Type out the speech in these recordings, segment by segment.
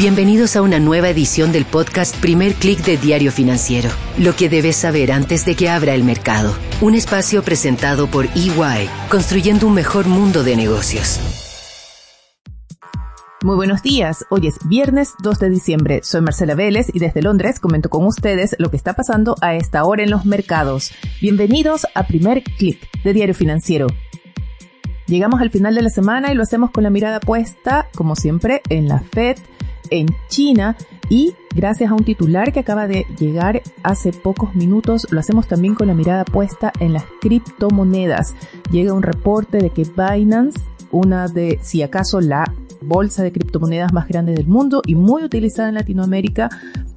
Bienvenidos a una nueva edición del podcast Primer Click de Diario Financiero. Lo que debes saber antes de que abra el mercado. Un espacio presentado por EY, construyendo un mejor mundo de negocios. Muy buenos días, hoy es viernes 2 de diciembre, soy Marcela Vélez y desde Londres comento con ustedes lo que está pasando a esta hora en los mercados. Bienvenidos a Primer Click de Diario Financiero. Llegamos al final de la semana y lo hacemos con la mirada puesta, como siempre, en la Fed, en China y gracias a un titular que acaba de llegar hace pocos minutos, lo hacemos también con la mirada puesta en las criptomonedas. Llega un reporte de que Binance, una de, si acaso, la bolsa de criptomonedas más grande del mundo y muy utilizada en Latinoamérica,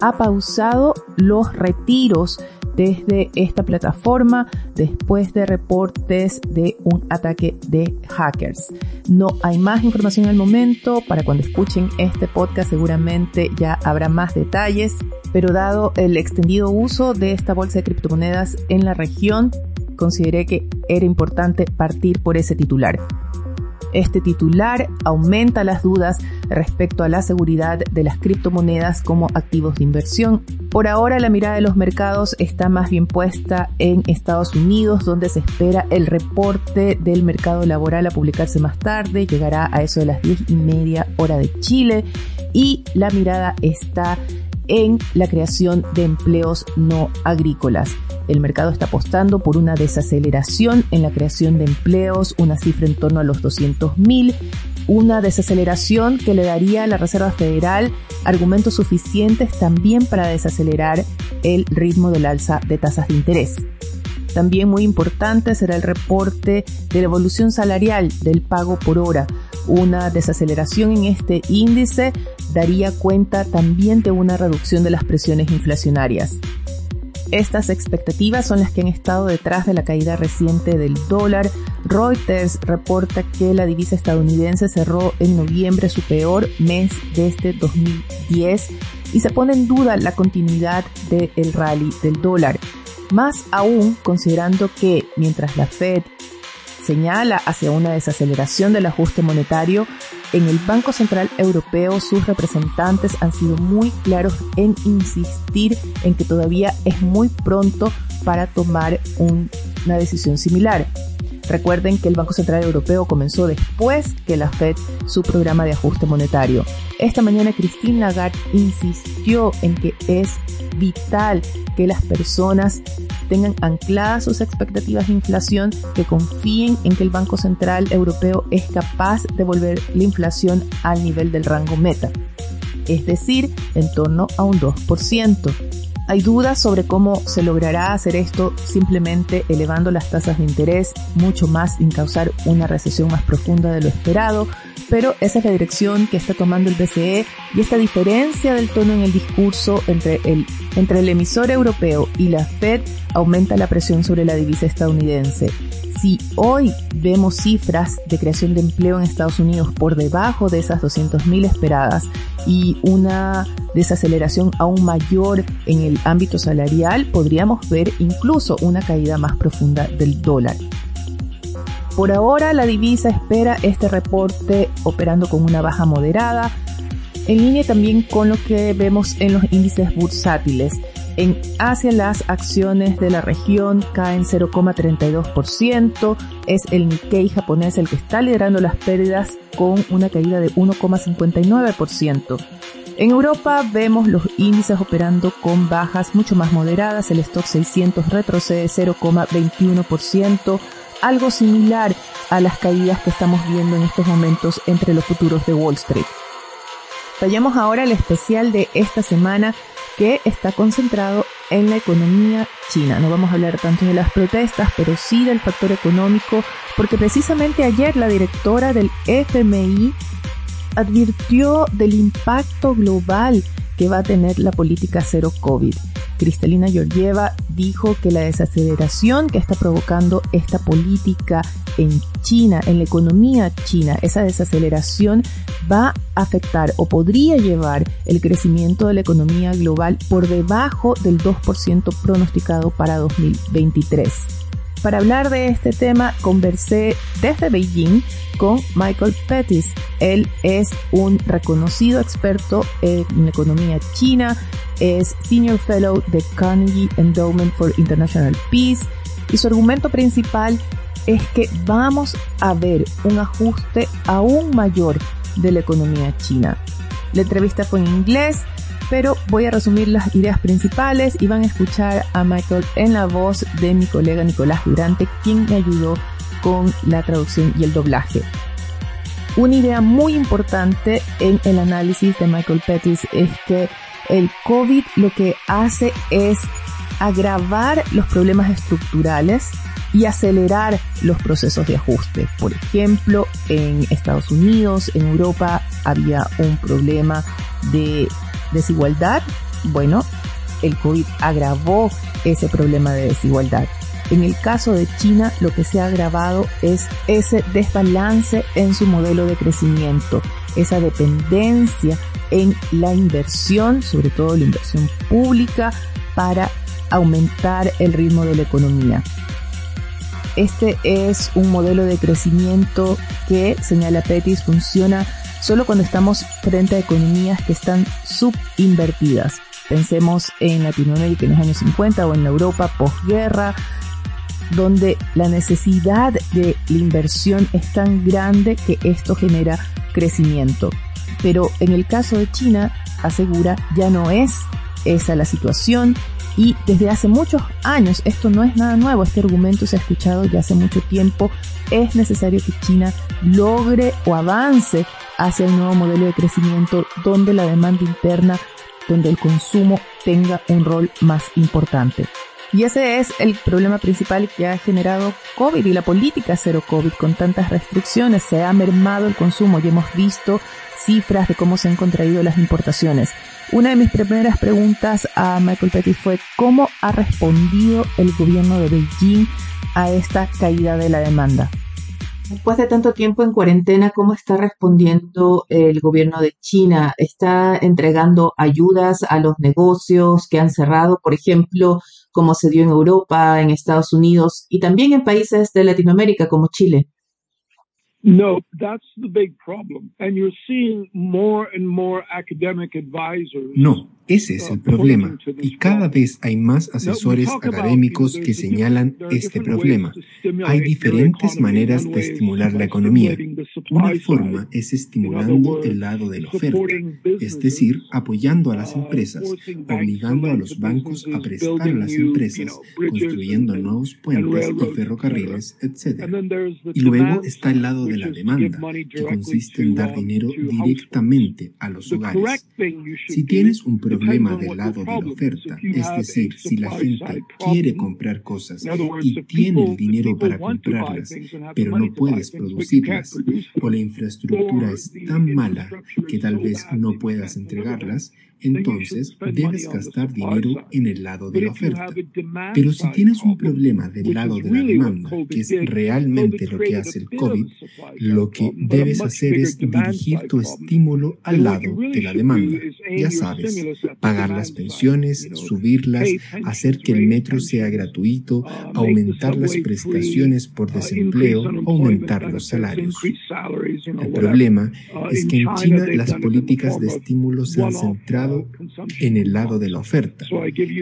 ha pausado los retiros desde esta plataforma después de reportes de un ataque de hackers. No hay más información al momento, para cuando escuchen este podcast seguramente ya habrá más detalles, pero dado el extendido uso de esta bolsa de criptomonedas en la región, consideré que era importante partir por ese titular. Este titular aumenta las dudas respecto a la seguridad de las criptomonedas como activos de inversión. Por ahora la mirada de los mercados está más bien puesta en Estados Unidos, donde se espera el reporte del mercado laboral a publicarse más tarde, llegará a eso de las 10 y media hora de Chile, y la mirada está en la creación de empleos no agrícolas. El mercado está apostando por una desaceleración en la creación de empleos, una cifra en torno a los 200.000, una desaceleración que le daría a la Reserva Federal argumentos suficientes también para desacelerar el ritmo del alza de tasas de interés. También muy importante será el reporte de la evolución salarial del pago por hora. Una desaceleración en este índice daría cuenta también de una reducción de las presiones inflacionarias. Estas expectativas son las que han estado detrás de la caída reciente del dólar. Reuters reporta que la divisa estadounidense cerró en noviembre su peor mes desde 2010 y se pone en duda la continuidad del rally del dólar. Más aún considerando que mientras la Fed señala hacia una desaceleración del ajuste monetario, en el Banco Central Europeo sus representantes han sido muy claros en insistir en que todavía es muy pronto para tomar una decisión similar. Recuerden que el Banco Central Europeo comenzó después que la Fed su programa de ajuste monetario. Esta mañana Christine Lagarde insistió en que es vital que las personas tengan ancladas sus expectativas de inflación, que confíen en que el Banco Central Europeo es capaz de volver la inflación al nivel del rango meta, es decir, en torno a un 2%. Hay dudas sobre cómo se logrará hacer esto simplemente elevando las tasas de interés mucho más sin causar una recesión más profunda de lo esperado, pero esa es la dirección que está tomando el BCE y esta diferencia del tono en el discurso entre el, entre el emisor europeo y la Fed aumenta la presión sobre la divisa estadounidense. Si hoy vemos cifras de creación de empleo en Estados Unidos por debajo de esas 200.000 esperadas y una desaceleración aún mayor en el ámbito salarial, podríamos ver incluso una caída más profunda del dólar. Por ahora la divisa espera este reporte operando con una baja moderada, en línea también con lo que vemos en los índices bursátiles. En Asia las acciones de la región caen 0,32%, es el Nikkei japonés el que está liderando las pérdidas con una caída de 1,59%. En Europa vemos los índices operando con bajas mucho más moderadas, el stock 600 retrocede 0,21%, algo similar a las caídas que estamos viendo en estos momentos entre los futuros de Wall Street. Vayamos ahora al especial de esta semana que está concentrado en la economía china. No vamos a hablar tanto de las protestas, pero sí del factor económico, porque precisamente ayer la directora del FMI advirtió del impacto global que va a tener la política cero COVID. Cristalina Georgieva dijo que la desaceleración que está provocando esta política en China, en la economía china, esa desaceleración va a afectar o podría llevar el crecimiento de la economía global por debajo del 2% pronosticado para 2023. Para hablar de este tema conversé desde Beijing con Michael Pettis. Él es un reconocido experto en economía china, es Senior Fellow de Carnegie Endowment for International Peace y su argumento principal es que vamos a ver un ajuste aún mayor de la economía china. La entrevista fue en inglés, pero voy a resumir las ideas principales y van a escuchar a Michael en la voz de mi colega Nicolás Durante, quien me ayudó con la traducción y el doblaje. Una idea muy importante en el análisis de Michael Pettis es que el COVID lo que hace es agravar los problemas estructurales y acelerar los procesos de ajuste. Por ejemplo, en Estados Unidos, en Europa, había un problema de desigualdad. Bueno, el COVID agravó ese problema de desigualdad. En el caso de China, lo que se ha agravado es ese desbalance en su modelo de crecimiento, esa dependencia en la inversión, sobre todo la inversión pública, para aumentar el ritmo de la economía. Este es un modelo de crecimiento que, señala Pettis, funciona solo cuando estamos frente a economías que están subinvertidas. Pensemos en Latinoamérica en los años 50 o en Europa posguerra, donde la necesidad de la inversión es tan grande que esto genera crecimiento. Pero en el caso de China, asegura, ya no es esa la situación y desde hace muchos años, esto no es nada nuevo, este argumento se ha escuchado ya hace mucho tiempo, es necesario que China logre o avance hacia el nuevo modelo de crecimiento donde la demanda interna, donde el consumo tenga un rol más importante. Y ese es el problema principal que ha generado COVID y la política cero COVID con tantas restricciones. Se ha mermado el consumo y hemos visto cifras de cómo se han contraído las importaciones. Una de mis primeras preguntas a Michael Petty fue cómo ha respondido el gobierno de Beijing a esta caída de la demanda. Después de tanto tiempo en cuarentena, ¿cómo está respondiendo el gobierno de China? ¿Está entregando ayudas a los negocios que han cerrado, por ejemplo, como se dio en Europa, en Estados Unidos y también en países de Latinoamérica como Chile? No, that's the big problem. And you're seeing more and more academic advisors. No, ese es el problema, y cada vez hay más asesores académicos que señalan este problema. Hay diferentes maneras de estimular la economía. Una forma es estimulando el lado de la oferta, es decir, apoyando a las empresas, obligando a los bancos a prestar a las empresas, construyendo nuevos puentes y ferrocarriles, etc. Y luego está el lado de la demanda, que consiste en dar dinero directamente a los hogares. Si tienes un problema del lado de la oferta, es decir, si la gente quiere comprar cosas y tiene el dinero para comprarlas, pero no puedes producirlas, o la infraestructura es tan mala que tal vez no puedas entregarlas, entonces debes gastar dinero en el lado de la oferta. Pero si tienes un problema del lado de la demanda, que es realmente lo que hace el COVID, lo que debes hacer es dirigir tu estímulo al lado de la demanda. Ya sabes, pagar las pensiones, subirlas, hacer que el metro sea gratuito, aumentar las prestaciones por desempleo, aumentar los salarios. El problema es que en China las políticas de estímulo se han centrado en el lado de la oferta.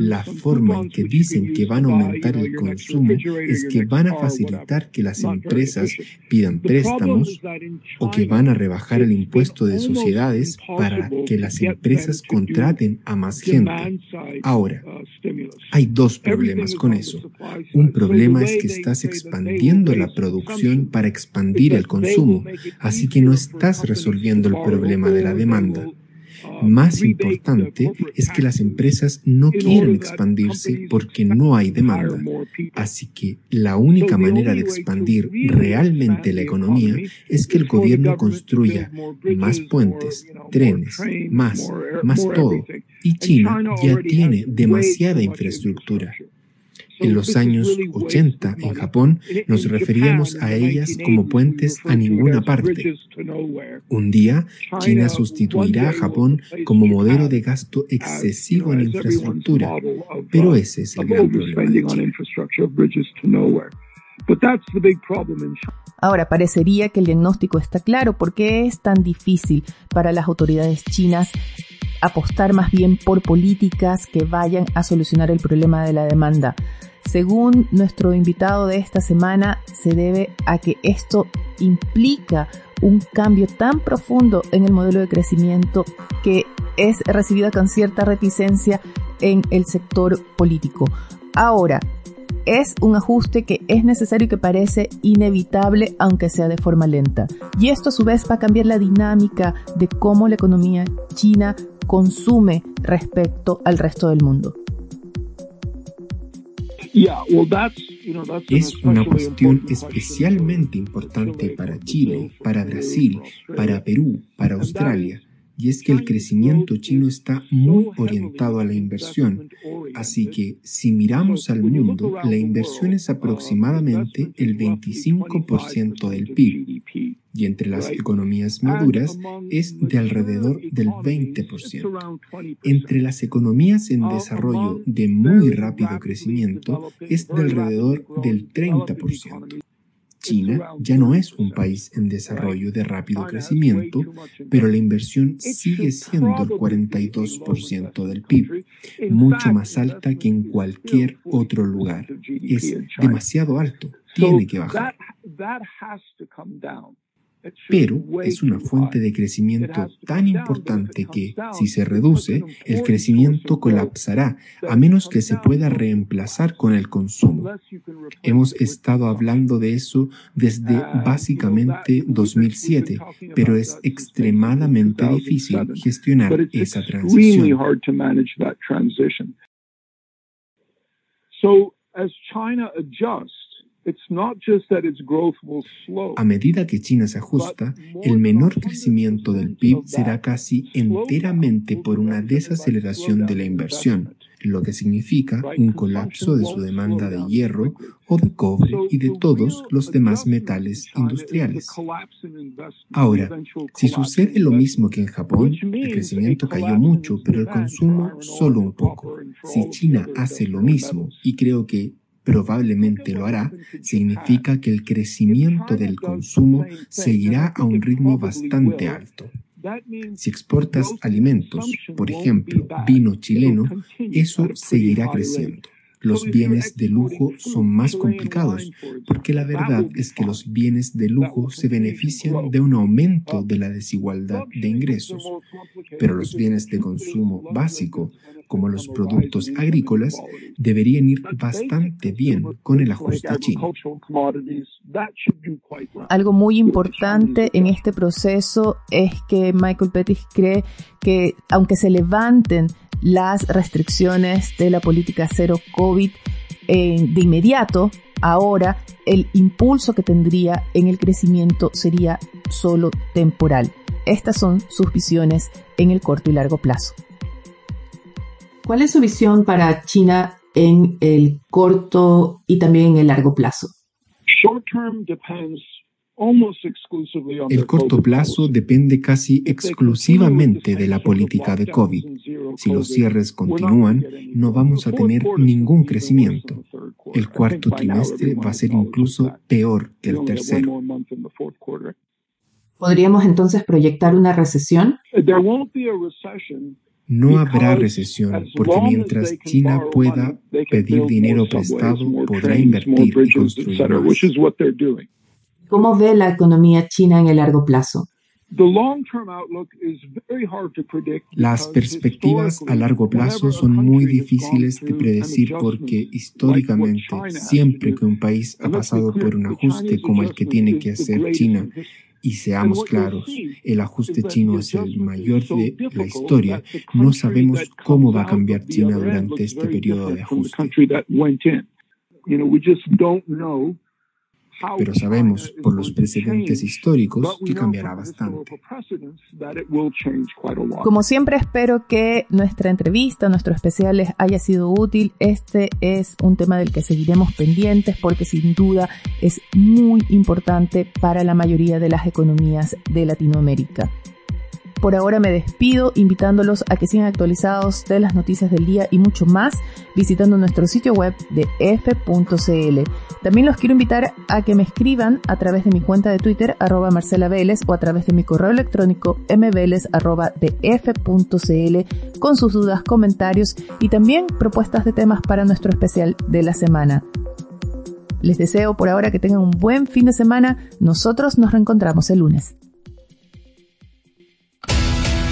La forma en que dicen que van a aumentar el consumo es que van a facilitar que las empresas pidan préstamos o que van a rebajar el impuesto de sociedades para que las empresas contraten a más gente. Ahora, hay dos problemas con eso. Un problema es que estás expandiendo la producción para expandir el consumo, así que no estás resolviendo el problema de la demanda. Más importante es que las empresas no quieren expandirse porque no hay demanda. Así que la única manera de expandir realmente la economía es que el gobierno construya más puentes, trenes, más, más todo. Y China ya tiene demasiada infraestructura. En los años 80 en Japón nos referíamos a ellas como puentes a ninguna parte. Un día, China sustituirá a Japón como modelo de gasto excesivo en infraestructura, pero ese es el gran problema de China. Ahora, parecería que el diagnóstico está claro. ¿Por qué es tan difícil para las autoridades chinas apostar más bien por políticas que vayan a solucionar el problema de la demanda? Según nuestro invitado de esta semana, se debe a que esto implica un cambio tan profundo en el modelo de crecimiento que es recibida con cierta reticencia en el sector político. Ahora, es un ajuste que es necesario y que parece inevitable, aunque sea de forma lenta. Y esto a su vez va a cambiar la dinámica de cómo la economía china consume respecto al resto del mundo. Es una cuestión especialmente importante para Chile, para Brasil, para Perú, para Australia y es que el crecimiento chino está muy orientado a la inversión. Así que si miramos al mundo, la inversión es aproximadamente el 25% del PIB y entre las economías maduras es de alrededor del 20%. Entre las economías en desarrollo de muy rápido crecimiento es de alrededor del 30%. China ya no es un país en desarrollo de rápido crecimiento, pero la inversión sigue siendo el 42% del PIB, mucho más alta que en cualquier otro lugar. Es demasiado alto, tiene que bajar pero es una fuente de crecimiento tan importante que, si se reduce, el crecimiento colapsará, a menos que se pueda reemplazar con el consumo. Hemos estado hablando de eso desde básicamente 2007, pero es extremadamente difícil gestionar esa transición. So, as China adjusts a medida que China se ajusta, el menor crecimiento del PIB será casi enteramente por una desaceleración de la inversión, lo que significa un colapso de su demanda de hierro o de cobre y de todos los demás metales industriales. Ahora, si sucede lo mismo que en Japón, el crecimiento cayó mucho, pero el consumo solo un poco. Si China hace lo mismo, y creo que probablemente lo hará, significa que el crecimiento del consumo seguirá a un ritmo bastante alto. Si exportas alimentos, por ejemplo, vino chileno, eso seguirá creciendo los bienes de lujo son más complicados, porque la verdad es que los bienes de lujo se benefician de un aumento de la desigualdad de ingresos, pero los bienes de consumo básico, como los productos agrícolas, deberían ir bastante bien con el ajuste chino. Algo muy importante en este proceso es que Michael Pettis cree que aunque se levanten las restricciones de la política cero COVID eh, de inmediato, ahora el impulso que tendría en el crecimiento sería solo temporal. Estas son sus visiones en el corto y largo plazo. ¿Cuál es su visión para China en el corto y también en el largo plazo? El corto plazo depende casi exclusivamente de la política de COVID. Si los cierres continúan, no vamos a tener ningún crecimiento. El cuarto trimestre va a ser incluso peor que el tercero. ¿Podríamos entonces proyectar una recesión? No habrá recesión porque mientras China pueda pedir dinero prestado, podrá invertir y construir más. ¿Cómo ve la economía china en el largo plazo? Las perspectivas a largo plazo son muy difíciles de predecir porque históricamente siempre que un país ha pasado por un ajuste como el que tiene que hacer China, y seamos claros, el ajuste chino es el mayor de la historia, no sabemos cómo va a cambiar China durante este periodo de ajuste pero sabemos por los precedentes históricos que cambiará bastante. Como siempre espero que nuestra entrevista, nuestro especial les haya sido útil. Este es un tema del que seguiremos pendientes porque sin duda es muy importante para la mayoría de las economías de Latinoamérica. Por ahora me despido invitándolos a que sigan actualizados de las noticias del día y mucho más visitando nuestro sitio web de f.cl. También los quiero invitar a que me escriban a través de mi cuenta de Twitter arroba Marcela Vélez o a través de mi correo electrónico mveles arroba con sus dudas, comentarios y también propuestas de temas para nuestro especial de la semana. Les deseo por ahora que tengan un buen fin de semana. Nosotros nos reencontramos el lunes.